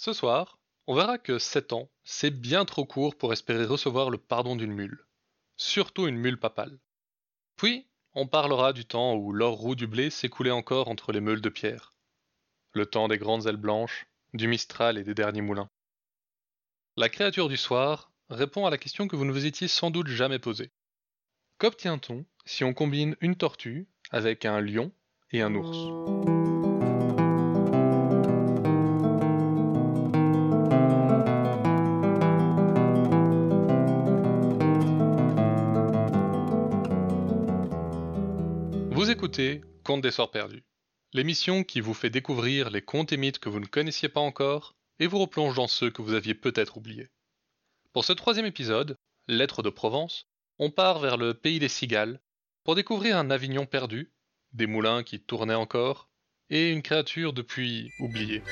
Ce soir, on verra que 7 ans, c'est bien trop court pour espérer recevoir le pardon d'une mule. Surtout une mule papale. Puis, on parlera du temps où l'or roux du blé s'écoulait encore entre les meules de pierre. Le temps des grandes ailes blanches, du Mistral et des derniers moulins. La créature du soir répond à la question que vous ne vous étiez sans doute jamais posée. Qu'obtient-on si on combine une tortue avec un lion et un ours? Écoutez des Sorts Perdus, l'émission qui vous fait découvrir les contes et mythes que vous ne connaissiez pas encore et vous replonge dans ceux que vous aviez peut-être oubliés. Pour ce troisième épisode, Lettres de Provence, on part vers le pays des cigales pour découvrir un Avignon perdu, des moulins qui tournaient encore et une créature depuis oubliée.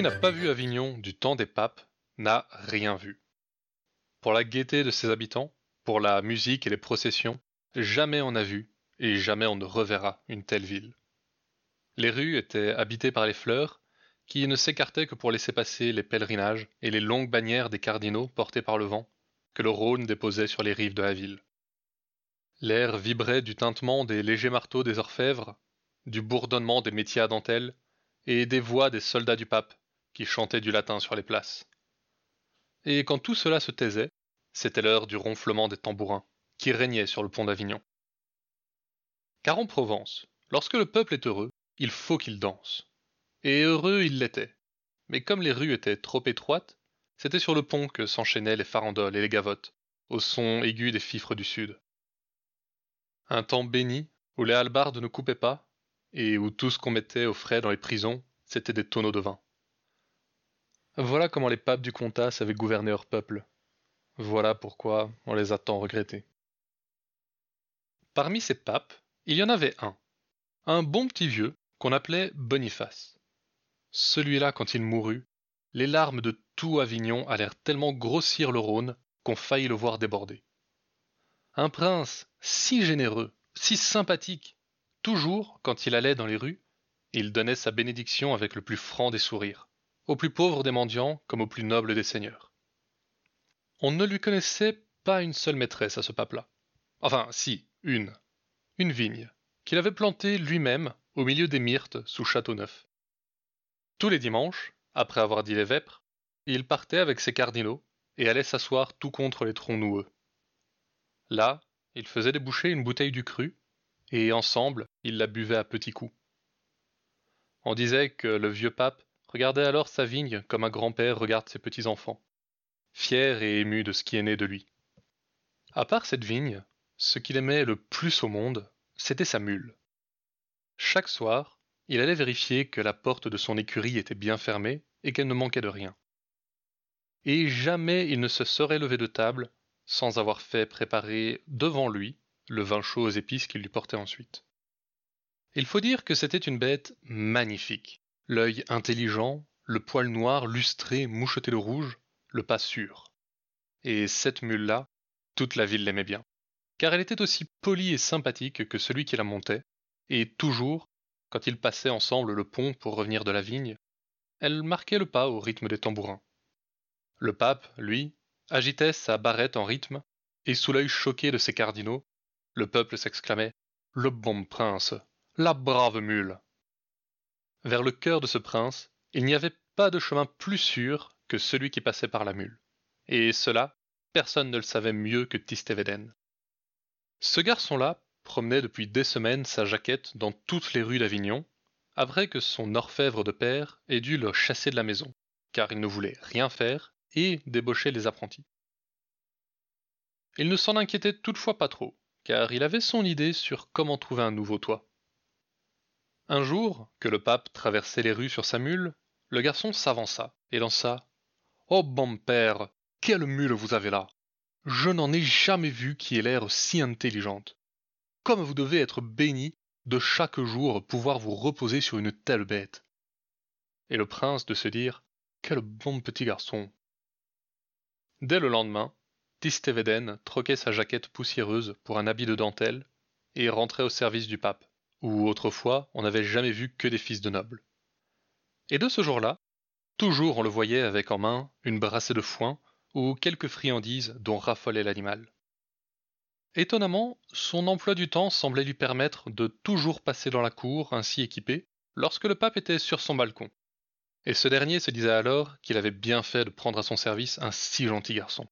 Qui n'a pas vu Avignon du temps des papes n'a rien vu. Pour la gaieté de ses habitants, pour la musique et les processions, jamais on n'a vu et jamais on ne reverra une telle ville. Les rues étaient habitées par les fleurs, qui ne s'écartaient que pour laisser passer les pèlerinages et les longues bannières des cardinaux portées par le vent, que le Rhône déposait sur les rives de la ville. L'air vibrait du tintement des légers marteaux des orfèvres, du bourdonnement des métiers à dentelle, et des voix des soldats du pape, qui chantaient du latin sur les places. Et quand tout cela se taisait, c'était l'heure du ronflement des tambourins, qui régnait sur le pont d'Avignon. Car en Provence, lorsque le peuple est heureux, il faut qu'il danse. Et heureux il l'était. Mais comme les rues étaient trop étroites, c'était sur le pont que s'enchaînaient les farandoles et les gavottes, au son aigu des fifres du sud. Un temps béni, où les halbardes ne coupaient pas, et où tout ce qu'on mettait au frais dans les prisons, c'était des tonneaux de vin. Voilà comment les papes du Comtat avaient gouverné leur peuple. Voilà pourquoi on les a tant regrettés. Parmi ces papes, il y en avait un, un bon petit vieux qu'on appelait Boniface. Celui-là, quand il mourut, les larmes de tout Avignon allèrent tellement grossir le Rhône qu'on faillit le voir déborder. Un prince si généreux, si sympathique, toujours, quand il allait dans les rues, il donnait sa bénédiction avec le plus franc des sourires aux plus pauvres des mendiants comme aux plus nobles des seigneurs. On ne lui connaissait pas une seule maîtresse à ce pape-là. Enfin, si, une. Une vigne, qu'il avait plantée lui-même au milieu des myrtes sous Châteauneuf. Tous les dimanches, après avoir dit les vêpres, il partait avec ses cardinaux et allait s'asseoir tout contre les troncs noueux. Là, il faisait déboucher une bouteille du cru, et ensemble, ils la buvaient à petits coups. On disait que le vieux pape regardait alors sa vigne comme un grand-père regarde ses petits-enfants, fier et ému de ce qui est né de lui. À part cette vigne, ce qu'il aimait le plus au monde, c'était sa mule. Chaque soir, il allait vérifier que la porte de son écurie était bien fermée et qu'elle ne manquait de rien. Et jamais il ne se serait levé de table sans avoir fait préparer devant lui le vin chaud aux épices qu'il lui portait ensuite. Il faut dire que c'était une bête magnifique, l'œil intelligent, le poil noir lustré moucheté de rouge, le pas sûr. Et cette mule-là, toute la ville l'aimait bien, car elle était aussi polie et sympathique que celui qui la montait, et toujours, quand ils passaient ensemble le pont pour revenir de la vigne, elle marquait le pas au rythme des tambourins. Le pape, lui, agitait sa barrette en rythme, et sous l'œil choqué de ses cardinaux, le peuple s'exclamait Le bon prince, la brave mule. Vers le cœur de ce prince, il n'y avait pas de chemin plus sûr que celui qui passait par la mule. Et cela, personne ne le savait mieux que Tistévéden. Ce garçon-là promenait depuis des semaines sa jaquette dans toutes les rues d'Avignon, après que son orfèvre de père ait dû le chasser de la maison, car il ne voulait rien faire et débaucher les apprentis. Il ne s'en inquiétait toutefois pas trop, car il avait son idée sur comment trouver un nouveau toit. Un jour, que le pape traversait les rues sur sa mule, le garçon s'avança et lança Oh bon père, quelle mule vous avez là Je n'en ai jamais vu qui ait l'air si intelligente. Comme vous devez être béni de chaque jour pouvoir vous reposer sur une telle bête. Et le prince de se dire quel bon petit garçon. Dès le lendemain, Tistveden troquait sa jaquette poussiéreuse pour un habit de dentelle et rentrait au service du pape, où autrefois on n'avait jamais vu que des fils de nobles. Et de ce jour-là, toujours on le voyait avec en main une brassée de foin ou quelques friandises dont raffolait l'animal. Étonnamment, son emploi du temps semblait lui permettre de toujours passer dans la cour ainsi équipé lorsque le pape était sur son balcon. Et ce dernier se disait alors qu'il avait bien fait de prendre à son service un si gentil garçon.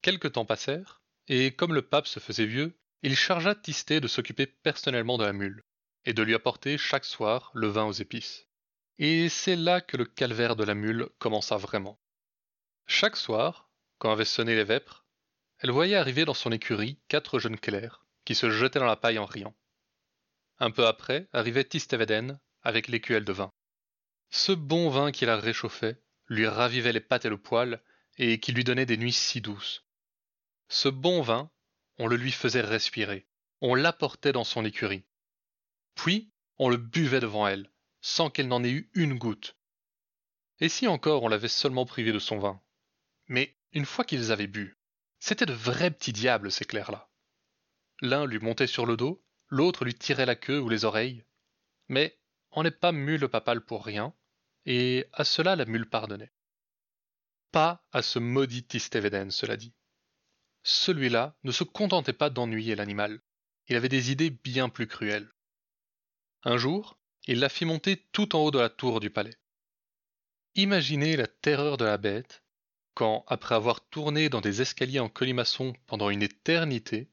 Quelque temps passèrent, et comme le pape se faisait vieux, il chargea Tistet de s'occuper personnellement de la mule, et de lui apporter chaque soir le vin aux épices. Et c'est là que le calvaire de la mule commença vraiment. Chaque soir, quand avaient sonné les vêpres, elle voyait arriver dans son écurie quatre jeunes clercs, qui se jetaient dans la paille en riant. Un peu après arrivait Tisteveden avec l'écuelle de vin. Ce bon vin qui la réchauffait, lui ravivait les pattes et le poil, et qui lui donnait des nuits si douces. Ce bon vin, on le lui faisait respirer, on l'apportait dans son écurie. Puis, on le buvait devant elle, sans qu'elle n'en ait eu une goutte. Et si encore on l'avait seulement privé de son vin? Mais une fois qu'ils avaient bu, c'étaient de vrais petits diables, ces clercs-là. L'un lui montait sur le dos, l'autre lui tirait la queue ou les oreilles. Mais on n'est pas mule papale pour rien, et à cela la mule pardonnait. Pas à ce maudit Tistévéden, cela dit celui-là ne se contentait pas d'ennuyer l'animal, il avait des idées bien plus cruelles. Un jour, il la fit monter tout en haut de la tour du palais. Imaginez la terreur de la bête quand, après avoir tourné dans des escaliers en colimaçon pendant une éternité,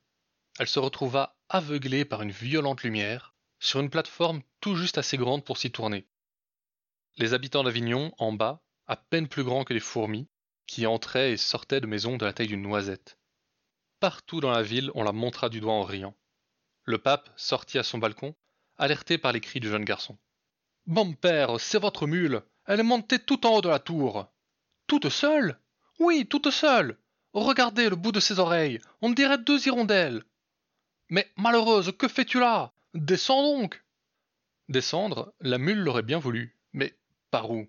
elle se retrouva aveuglée par une violente lumière sur une plateforme tout juste assez grande pour s'y tourner. Les habitants d'Avignon, en bas, à peine plus grands que les fourmis, qui entraient et sortaient de maisons de la taille d'une noisette. Partout dans la ville, on la montra du doigt en riant. Le pape sortit à son balcon, alerté par les cris du jeune garçon. Bon père, c'est votre mule. Elle est montée tout en haut de la tour. Toute seule? Oui, toute seule. Regardez le bout de ses oreilles. On dirait deux hirondelles. Mais malheureuse, que fais-tu là? Descends donc Descendre, la mule l'aurait bien voulu. Mais par où?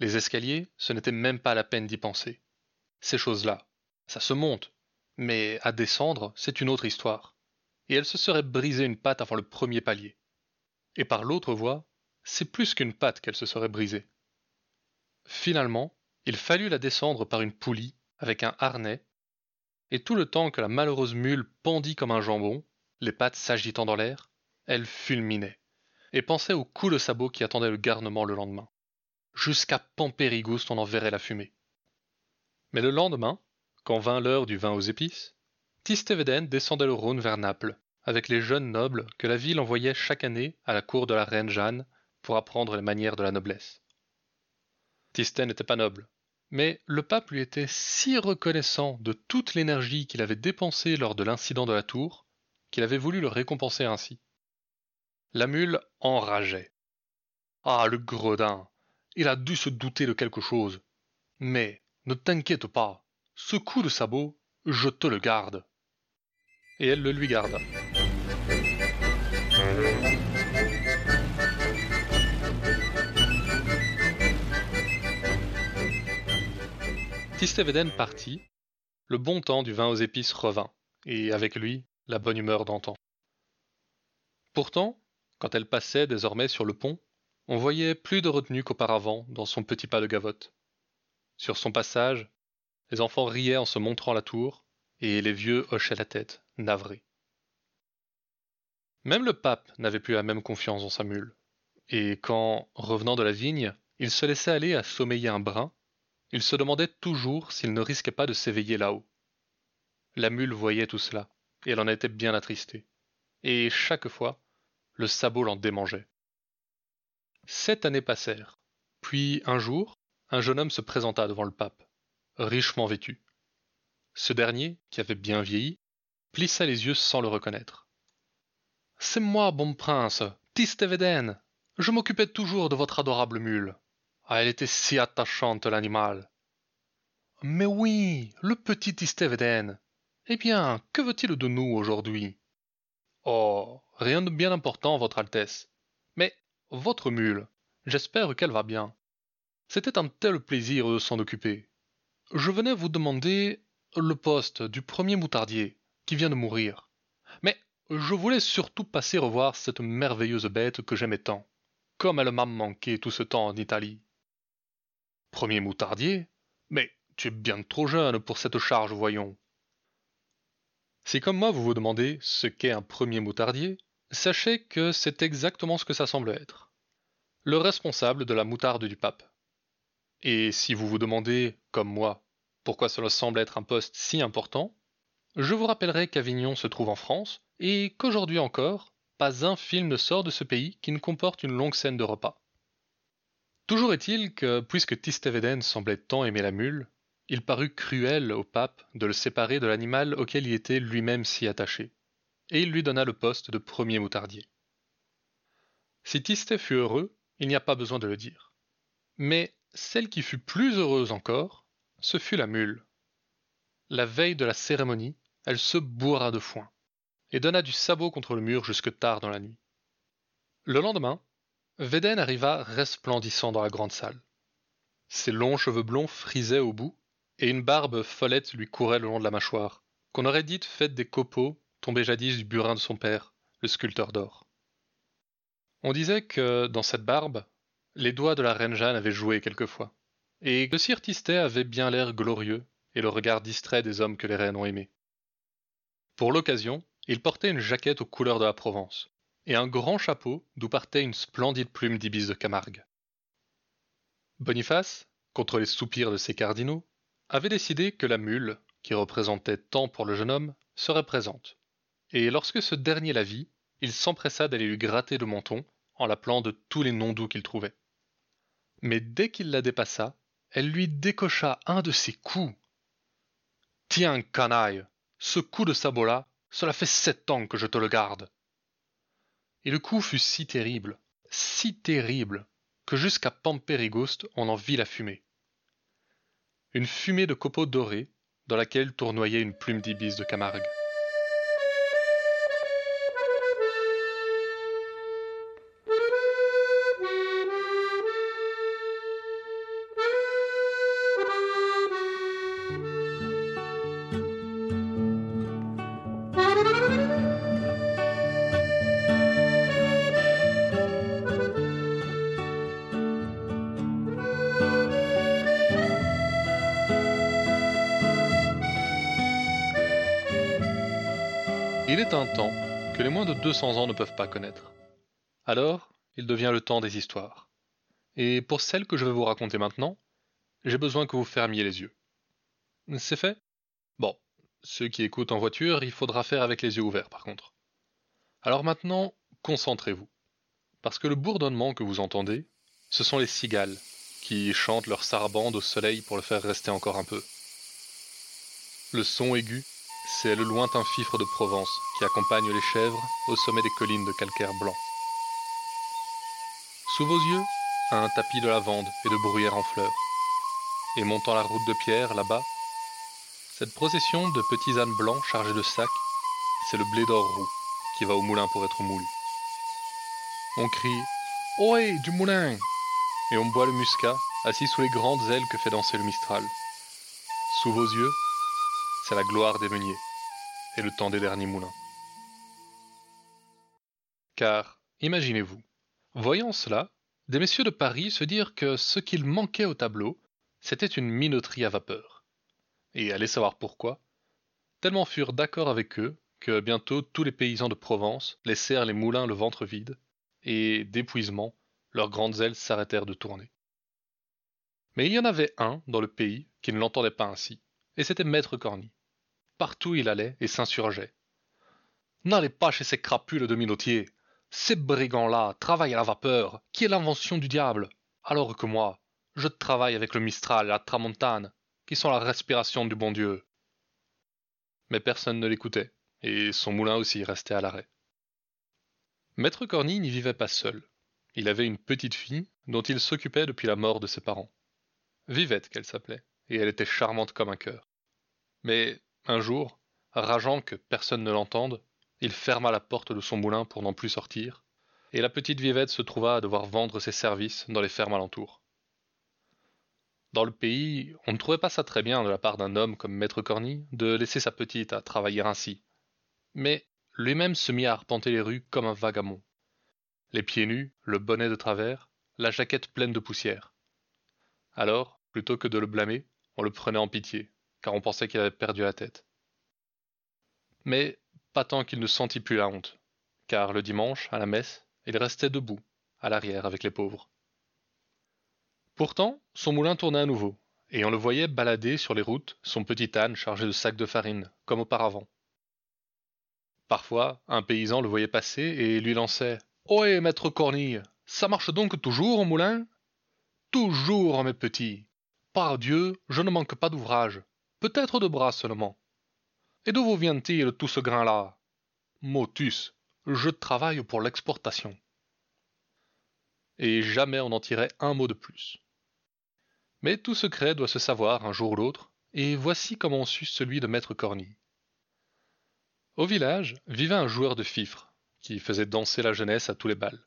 Les escaliers, ce n'était même pas la peine d'y penser. Ces choses-là, ça se monte, mais à descendre, c'est une autre histoire. Et elle se serait brisée une patte avant le premier palier. Et par l'autre voie, c'est plus qu'une patte qu'elle se serait brisée. Finalement, il fallut la descendre par une poulie, avec un harnais, et tout le temps que la malheureuse mule pendit comme un jambon, les pattes s'agitant dans l'air, elle fulminait, et pensait au coup de sabot qui attendait le garnement le lendemain. Jusqu'à Pampérigouste on en verrait la fumée. Mais le lendemain, quand vint l'heure du vin aux épices, Tistveden descendait le Rhône vers Naples, avec les jeunes nobles que la ville envoyait chaque année à la cour de la reine Jeanne pour apprendre les manières de la noblesse. Tistet n'était pas noble, mais le pape lui était si reconnaissant de toute l'énergie qu'il avait dépensée lors de l'incident de la tour, qu'il avait voulu le récompenser ainsi. La mule enrageait. Ah, le gredin Il a dû se douter de quelque chose. Mais ne t'inquiète pas, ce coup de sabot, je te le garde. Et elle le lui garda. Tistveden partit, le bon temps du vin aux épices revint, et avec lui la bonne humeur d'antan. Pourtant, quand elle passait désormais sur le pont, on voyait plus de retenue qu'auparavant dans son petit pas de gavotte. Sur son passage, les enfants riaient en se montrant la tour, et les vieux hochaient la tête, navrés. Même le pape n'avait plus la même confiance en sa mule, et quand, revenant de la vigne, il se laissait aller à sommeiller un brin, il se demandait toujours s'il ne risquait pas de s'éveiller là-haut. La mule voyait tout cela, et elle en était bien attristée, et chaque fois, le sabot l'en démangeait. Sept années passèrent, puis un jour, un jeune homme se présenta devant le pape richement vêtu. Ce dernier, qui avait bien vieilli, plissa les yeux sans le reconnaître. C'est moi, bon prince, Tistveden. Je m'occupais toujours de votre adorable mule. Ah, elle était si attachante, l'animal. Mais oui, le petit Tistveden. Eh bien, que veut-il de nous aujourd'hui? Oh, rien de bien important, votre Altesse. Mais votre mule, j'espère qu'elle va bien. C'était un tel plaisir de s'en occuper. Je venais vous demander le poste du premier moutardier qui vient de mourir. Mais je voulais surtout passer revoir cette merveilleuse bête que j'aimais tant. Comme elle m'a manqué tout ce temps en Italie. Premier moutardier? Mais tu es bien trop jeune pour cette charge, voyons. Si comme moi vous vous demandez ce qu'est un premier moutardier, sachez que c'est exactement ce que ça semble être. Le responsable de la moutarde du pape. Et si vous vous demandez, comme moi, pourquoi cela semble être un poste si important, je vous rappellerai qu'Avignon se trouve en France et qu'aujourd'hui encore, pas un film ne sort de ce pays qui ne comporte une longue scène de repas. Toujours est-il que, puisque Tistévéden semblait tant aimer la mule, il parut cruel au pape de le séparer de l'animal auquel il était lui-même si attaché, et il lui donna le poste de premier moutardier. Si Tistet fut heureux, il n'y a pas besoin de le dire. Mais celle qui fut plus heureuse encore, ce fut la mule. La veille de la cérémonie, elle se bourra de foin, et donna du sabot contre le mur jusque tard dans la nuit. Le lendemain, Védène arriva resplendissant dans la grande salle. Ses longs cheveux blonds frisaient au bout, et une barbe follette lui courait le long de la mâchoire, qu'on aurait dite faite des copeaux tombés jadis du burin de son père, le sculpteur d'or. On disait que, dans cette barbe, les doigts de la reine Jeanne avaient joué quelquefois, et que Sir Tistet avait bien l'air glorieux et le regard distrait des hommes que les reines ont aimés. Pour l'occasion, il portait une jaquette aux couleurs de la Provence, et un grand chapeau d'où partait une splendide plume d'ibis de Camargue. Boniface, contre les soupirs de ses cardinaux, avait décidé que la mule, qui représentait tant pour le jeune homme, serait présente. Et lorsque ce dernier la vit, il s'empressa d'aller lui gratter le menton en l'appelant de tous les noms doux qu'il trouvait. Mais dès qu'il la dépassa, elle lui décocha un de ses coups. Tiens, canaille, ce coup de sabot-là, cela fait sept ans que je te le garde. Et le coup fut si terrible, si terrible, que jusqu'à Pampérigoste on en vit la fumée une fumée de copeaux dorés dans laquelle tournoyait une plume d'ibis de Camargue. Il est un temps que les moins de 200 ans ne peuvent pas connaître. Alors, il devient le temps des histoires. Et pour celle que je vais vous raconter maintenant, j'ai besoin que vous fermiez les yeux. C'est fait? Bon, ceux qui écoutent en voiture, il faudra faire avec les yeux ouverts par contre. Alors maintenant, concentrez-vous. Parce que le bourdonnement que vous entendez, ce sont les cigales qui chantent leur sarabande au soleil pour le faire rester encore un peu. Le son aigu c'est le lointain fifre de Provence qui accompagne les chèvres au sommet des collines de calcaire blanc. Sous vos yeux, un tapis de lavande et de bruyère en fleurs. Et montant la route de pierre là-bas, cette procession de petits ânes blancs chargés de sacs, c'est le blé d'or roux qui va au moulin pour être moulu. On crie Ohé, du moulin Et on boit le muscat, assis sous les grandes ailes que fait danser le Mistral. Sous vos yeux, c'est la gloire des meuniers et le temps des derniers moulins. Car, imaginez-vous, voyant cela, des messieurs de Paris se dirent que ce qu'il manquait au tableau, c'était une minoterie à vapeur. Et allez savoir pourquoi. Tellement furent d'accord avec eux que bientôt tous les paysans de Provence laissèrent les moulins le ventre vide, et, d'épuisement, leurs grandes ailes s'arrêtèrent de tourner. Mais il y en avait un dans le pays qui ne l'entendait pas ainsi, et c'était Maître Corny. Partout il allait et s'insurgeait. N'allez pas chez ces crapules de minotiers. Ces brigands-là travaillent à la vapeur, qui est l'invention du diable, alors que moi, je travaille avec le Mistral et la Tramontane, qui sont la respiration du bon Dieu. Mais personne ne l'écoutait, et son moulin aussi restait à l'arrêt. Maître Corny n'y vivait pas seul. Il avait une petite fille dont il s'occupait depuis la mort de ses parents. Vivette qu'elle s'appelait, et elle était charmante comme un cœur. Mais un jour, rageant que personne ne l'entende, il ferma la porte de son moulin pour n'en plus sortir, et la petite Vivette se trouva à devoir vendre ses services dans les fermes alentours. Dans le pays, on ne trouvait pas ça très bien de la part d'un homme comme Maître Corny de laisser sa petite à travailler ainsi. Mais lui-même se mit à arpenter les rues comme un vagabond. Les pieds nus, le bonnet de travers, la jaquette pleine de poussière. Alors, plutôt que de le blâmer, on le prenait en pitié, car on pensait qu'il avait perdu la tête. Mais pas tant qu'il ne sentit plus la honte, car le dimanche, à la messe, il restait debout, à l'arrière avec les pauvres. Pourtant, son moulin tournait à nouveau, et on le voyait balader sur les routes son petit âne chargé de sacs de farine, comme auparavant. Parfois, un paysan le voyait passer et lui lançait Ohé, maître Cornille, ça marche donc toujours au moulin Toujours, mes petits. Par Dieu, je ne manque pas d'ouvrage, peut-être de bras seulement. Et d'où vous vient-il tout ce grain-là? Motus, je travaille pour l'exportation. Et jamais on n'en tirait un mot de plus. Mais tout secret doit se savoir un jour ou l'autre, et voici comment on sut celui de maître Corny. Au village vivait un joueur de fifre, qui faisait danser la jeunesse à tous les bals.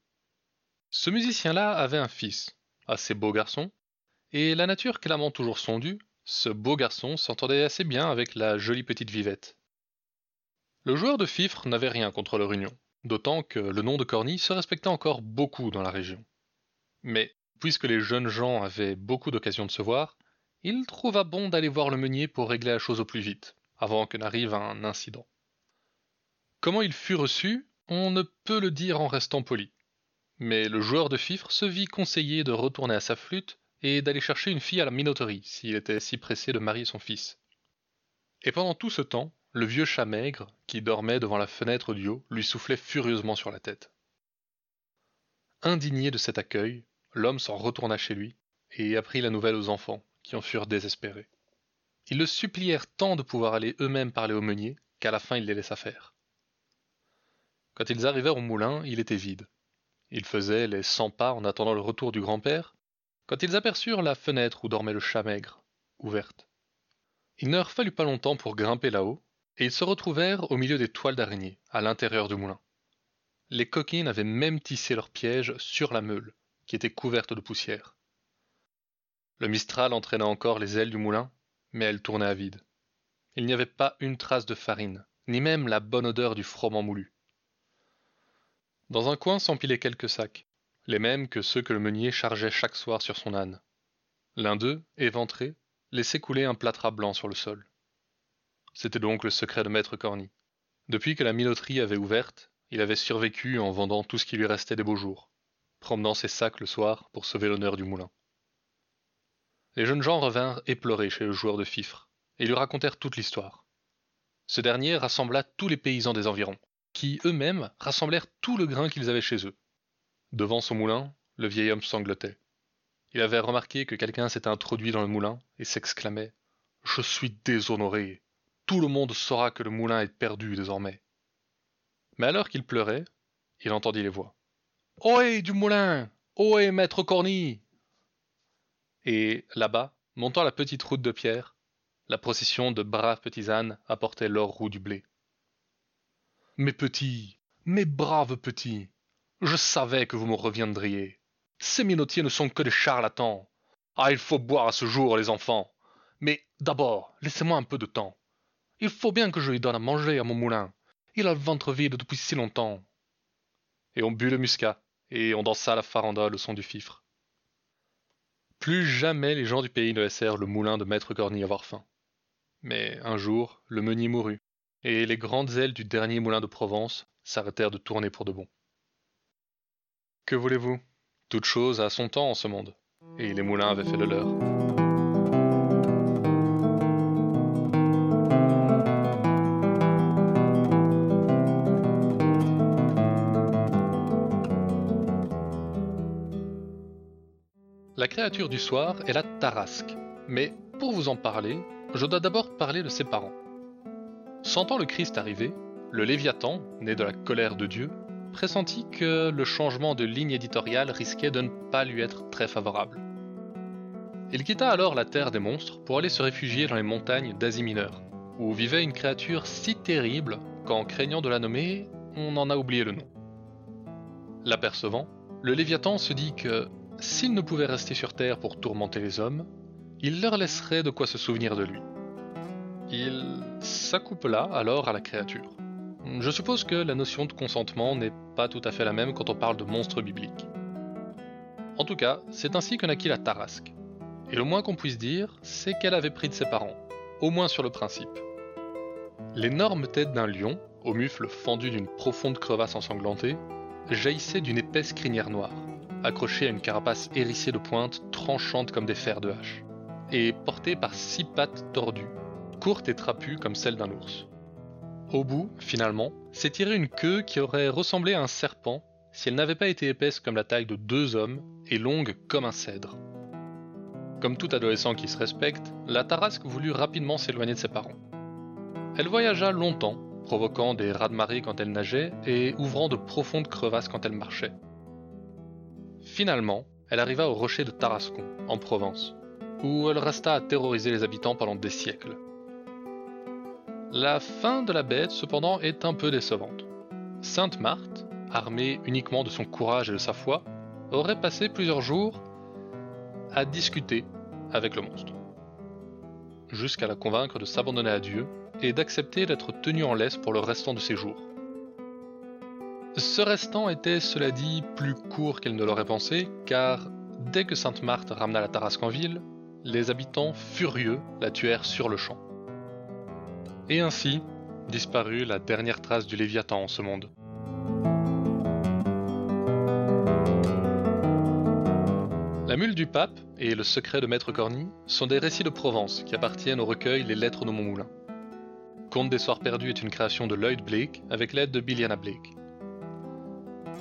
Ce musicien-là avait un fils, assez beau garçon, et la nature clamant toujours son dû, ce beau garçon s'entendait assez bien avec la jolie petite vivette. Le joueur de fifre n'avait rien contre leur union, d'autant que le nom de Corny se respectait encore beaucoup dans la région. Mais Puisque les jeunes gens avaient beaucoup d'occasions de se voir, il trouva bon d'aller voir le meunier pour régler la chose au plus vite, avant que n'arrive un incident. Comment il fut reçu, on ne peut le dire en restant poli. Mais le joueur de fifre se vit conseiller de retourner à sa flûte et d'aller chercher une fille à la minoterie s'il était si pressé de marier son fils. Et pendant tout ce temps, le vieux chat maigre, qui dormait devant la fenêtre du haut, lui soufflait furieusement sur la tête. Indigné de cet accueil, l'homme s'en retourna chez lui et apprit la nouvelle aux enfants, qui en furent désespérés. Ils le supplièrent tant de pouvoir aller eux-mêmes parler au meunier qu'à la fin il les laissa faire. Quand ils arrivèrent au moulin, il était vide. Ils faisaient les cent pas en attendant le retour du grand-père, quand ils aperçurent la fenêtre où dormait le chat maigre, ouverte. Il ne leur fallut pas longtemps pour grimper là-haut, et ils se retrouvèrent au milieu des toiles d'araignée, à l'intérieur du moulin. Les coquines avaient même tissé leur piège sur la meule, qui était couverte de poussière. Le Mistral entraîna encore les ailes du moulin, mais elles tournaient à vide. Il n'y avait pas une trace de farine, ni même la bonne odeur du froment moulu. Dans un coin s'empilaient quelques sacs, les mêmes que ceux que le meunier chargeait chaque soir sur son âne. L'un d'eux, éventré, laissait couler un plâtras blanc sur le sol. C'était donc le secret de Maître Corny. Depuis que la minoterie avait ouverte, il avait survécu en vendant tout ce qui lui restait des beaux jours promenant ses sacs le soir pour sauver l'honneur du moulin. Les jeunes gens revinrent éplorés chez le joueur de fifre, et lui racontèrent toute l'histoire. Ce dernier rassembla tous les paysans des environs, qui eux-mêmes rassemblèrent tout le grain qu'ils avaient chez eux. Devant son moulin, le vieil homme sanglotait. Il avait remarqué que quelqu'un s'était introduit dans le moulin et s'exclamait Je suis déshonoré. Tout le monde saura que le moulin est perdu désormais. Mais alors qu'il pleurait, il entendit les voix. Ohé, du moulin Ohé, maître Corny Et là-bas, montant la petite route de pierre, la procession de braves petits ânes apportait l'or roux du blé. Mes petits, mes braves petits, je savais que vous me reviendriez. Ces minotiers ne sont que des charlatans. Ah, il faut boire à ce jour, les enfants. Mais d'abord, laissez-moi un peu de temps. Il faut bien que je lui donne à manger à mon moulin. Il a le ventre vide depuis si longtemps. Et on but le muscat, et on dansa la farandole au son du fifre. Plus jamais les gens du pays ne laissèrent le moulin de Maître Corny avoir faim. Mais un jour, le meunier mourut, et les grandes ailes du dernier moulin de Provence s'arrêtèrent de tourner pour de bon. Que voulez-vous? Toute chose a son temps en ce monde, et les moulins avaient fait le leur. La créature du soir est la tarasque, mais pour vous en parler, je dois d'abord parler de ses parents. Sentant le Christ arriver, le Léviathan, né de la colère de Dieu, pressentit que le changement de ligne éditoriale risquait de ne pas lui être très favorable. Il quitta alors la terre des monstres pour aller se réfugier dans les montagnes d'Asie mineure, où vivait une créature si terrible qu'en craignant de la nommer, on en a oublié le nom. L'apercevant, le Léviathan se dit que s'il ne pouvait rester sur Terre pour tourmenter les hommes, il leur laisserait de quoi se souvenir de lui. Il s'accoupla alors à la créature. Je suppose que la notion de consentement n'est pas tout à fait la même quand on parle de monstres bibliques. En tout cas, c'est ainsi que naquit la Tarasque. Et le moins qu'on puisse dire, c'est qu'elle avait pris de ses parents, au moins sur le principe. L'énorme tête d'un lion, au mufle fendu d'une profonde crevasse ensanglantée, jaillissait d'une épaisse crinière noire, accrochée à une carapace hérissée de pointes tranchantes comme des fers de hache, et portée par six pattes tordues, courtes et trapues comme celles d'un ours. Au bout, finalement, tirée une queue qui aurait ressemblé à un serpent si elle n'avait pas été épaisse comme la taille de deux hommes et longue comme un cèdre. Comme tout adolescent qui se respecte, la Tarasque voulut rapidement s'éloigner de ses parents. Elle voyagea longtemps, provoquant des raz-de-marée quand elle nageait et ouvrant de profondes crevasses quand elle marchait. Finalement, elle arriva au rocher de Tarascon, en Provence, où elle resta à terroriser les habitants pendant des siècles. La fin de la bête, cependant, est un peu décevante. Sainte Marthe, armée uniquement de son courage et de sa foi, aurait passé plusieurs jours à discuter avec le monstre, jusqu'à la convaincre de s'abandonner à Dieu et d'accepter d'être tenue en laisse pour le restant de ses jours. Ce restant était, cela dit, plus court qu'elle ne l'aurait pensé, car dès que Sainte Marthe ramena la Tarasque en ville, les habitants furieux la tuèrent sur le champ. Et ainsi disparut la dernière trace du Léviathan en ce monde. La mule du pape et le secret de Maître Corny sont des récits de Provence qui appartiennent au recueil Les Lettres de mon moulin. Conte des Soirs Perdus est une création de Lloyd Blake avec l'aide de Billiana Blake.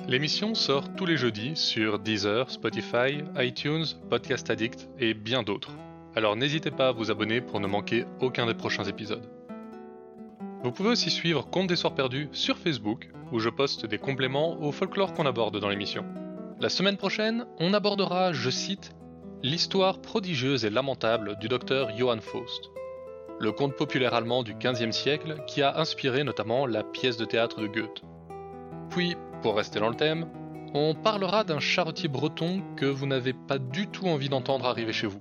L'émission sort tous les jeudis sur Deezer, Spotify, iTunes, Podcast Addict et bien d'autres. Alors n'hésitez pas à vous abonner pour ne manquer aucun des prochains épisodes. Vous pouvez aussi suivre Conte des Soirs Perdus sur Facebook, où je poste des compléments au folklore qu'on aborde dans l'émission. La semaine prochaine, on abordera, je cite, l'histoire prodigieuse et lamentable du docteur Johann Faust, le conte populaire allemand du XVe siècle qui a inspiré notamment la pièce de théâtre de Goethe. Puis, pour rester dans le thème, on parlera d'un charretier breton que vous n'avez pas du tout envie d'entendre arriver chez vous.